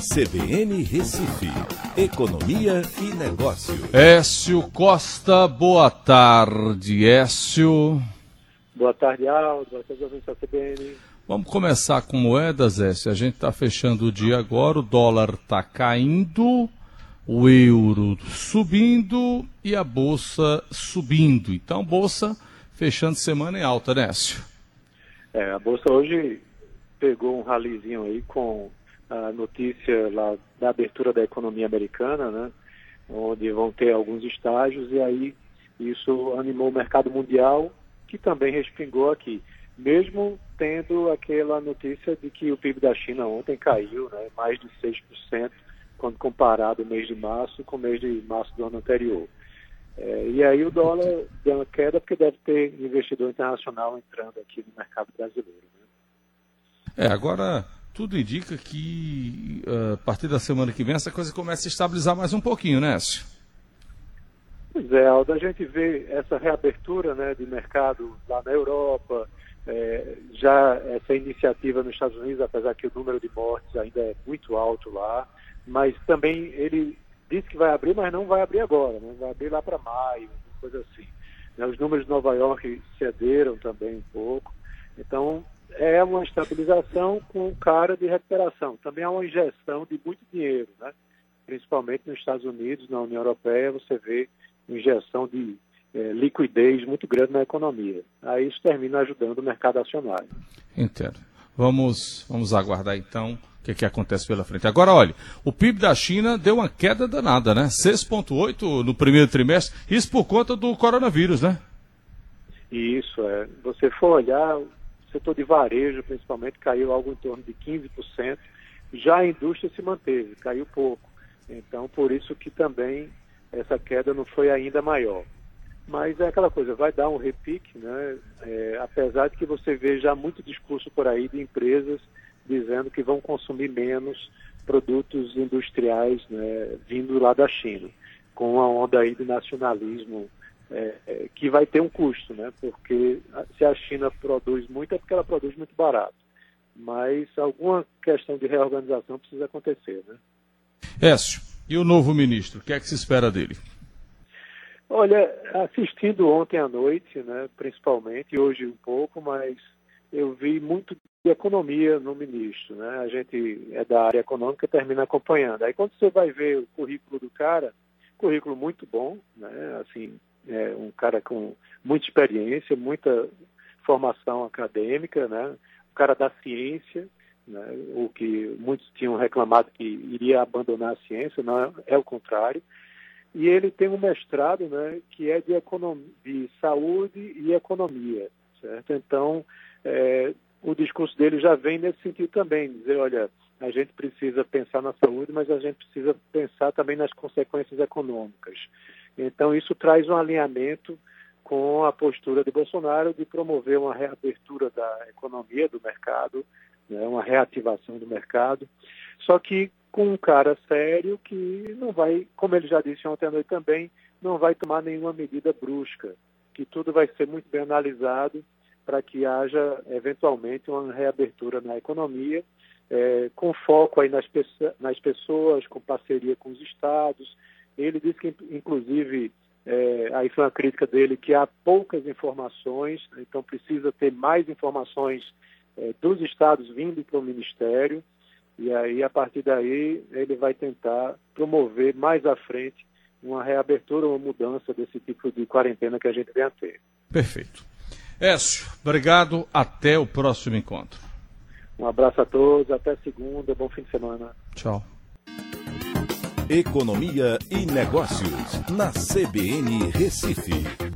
CBN Recife, Economia e Negócio. Écio Costa, boa tarde, Écio. Boa tarde, Aldo. Boa tarde, ouvintes da CBN. Vamos começar com moedas, Écio. A gente está fechando o dia agora, o dólar está caindo, o euro subindo e a bolsa subindo. Então, bolsa fechando semana em alta, né, Écio? É, a bolsa hoje pegou um ralizinho aí com a notícia lá da abertura da economia americana, né? Onde vão ter alguns estágios e aí isso animou o mercado mundial, que também respingou aqui. Mesmo tendo aquela notícia de que o PIB da China ontem caiu, né? Mais de 6% quando comparado o mês de março com o mês de março do ano anterior. É, e aí o dólar deu uma queda porque deve ter investidor internacional entrando aqui no mercado brasileiro. Né? É, agora tudo indica que uh, a partir da semana que vem essa coisa começa a estabilizar mais um pouquinho, né, Écio? Pois é, Aldo, a gente vê essa reabertura né, de mercado lá na Europa, é, já essa iniciativa nos Estados Unidos, apesar que o número de mortes ainda é muito alto lá, mas também ele disse que vai abrir, mas não vai abrir agora, né? vai abrir lá para maio, coisa assim. Né? Os números de Nova York cederam também um pouco. Então, é uma estabilização com cara de recuperação. Também há uma injeção de muito dinheiro, né? principalmente nos Estados Unidos, na União Europeia, você vê injeção de é, liquidez muito grande na economia. Aí isso termina ajudando o mercado acionário. Entendo. Vamos, vamos aguardar então o que, que acontece pela frente. Agora, olha, o PIB da China deu uma queda danada, né? 6,8 no primeiro trimestre, isso por conta do coronavírus, né? Isso, é. Você for olhar, setor de varejo, principalmente, caiu algo em torno de 15%. Já a indústria se manteve, caiu pouco. Então, por isso que também essa queda não foi ainda maior. Mas é aquela coisa, vai dar um repique, né? É, apesar de que você vê já muito discurso por aí de empresas dizendo que vão consumir menos produtos industriais né, vindo lá da China, com a onda aí de nacionalismo é, é, que vai ter um custo, né? Porque se a China produz muito é porque ela produz muito barato. Mas alguma questão de reorganização precisa acontecer, né? Écio, e o novo ministro, o que é que se espera dele? Olha, assistindo ontem à noite, né, principalmente, hoje um pouco, mas eu vi muito de economia no ministro, né? A gente é da área econômica e termina acompanhando. Aí quando você vai ver o currículo do cara, currículo muito bom, né? Assim, é um cara com muita experiência, muita formação acadêmica, né? O cara da ciência, né? o que muitos tinham reclamado que iria abandonar a ciência, não é o contrário. E ele tem um mestrado, né? Que é de economia, de saúde e economia, certo? Então é, o discurso dele já vem nesse sentido também, dizer, olha, a gente precisa pensar na saúde, mas a gente precisa pensar também nas consequências econômicas. Então, isso traz um alinhamento com a postura de Bolsonaro de promover uma reabertura da economia, do mercado, né, uma reativação do mercado, só que com um cara sério que não vai, como ele já disse ontem à noite também, não vai tomar nenhuma medida brusca, que tudo vai ser muito bem analisado para que haja eventualmente uma reabertura na economia, é, com foco aí nas, nas pessoas, com parceria com os estados. Ele disse que, inclusive, é, aí foi uma crítica dele, que há poucas informações, então precisa ter mais informações é, dos estados vindo para o Ministério, e aí, a partir daí, ele vai tentar promover mais à frente uma reabertura, uma mudança desse tipo de quarentena que a gente vem a ter. Perfeito. Écio, obrigado. Até o próximo encontro. Um abraço a todos. Até segunda. Bom fim de semana. Tchau. Economia e Negócios, na CBN Recife.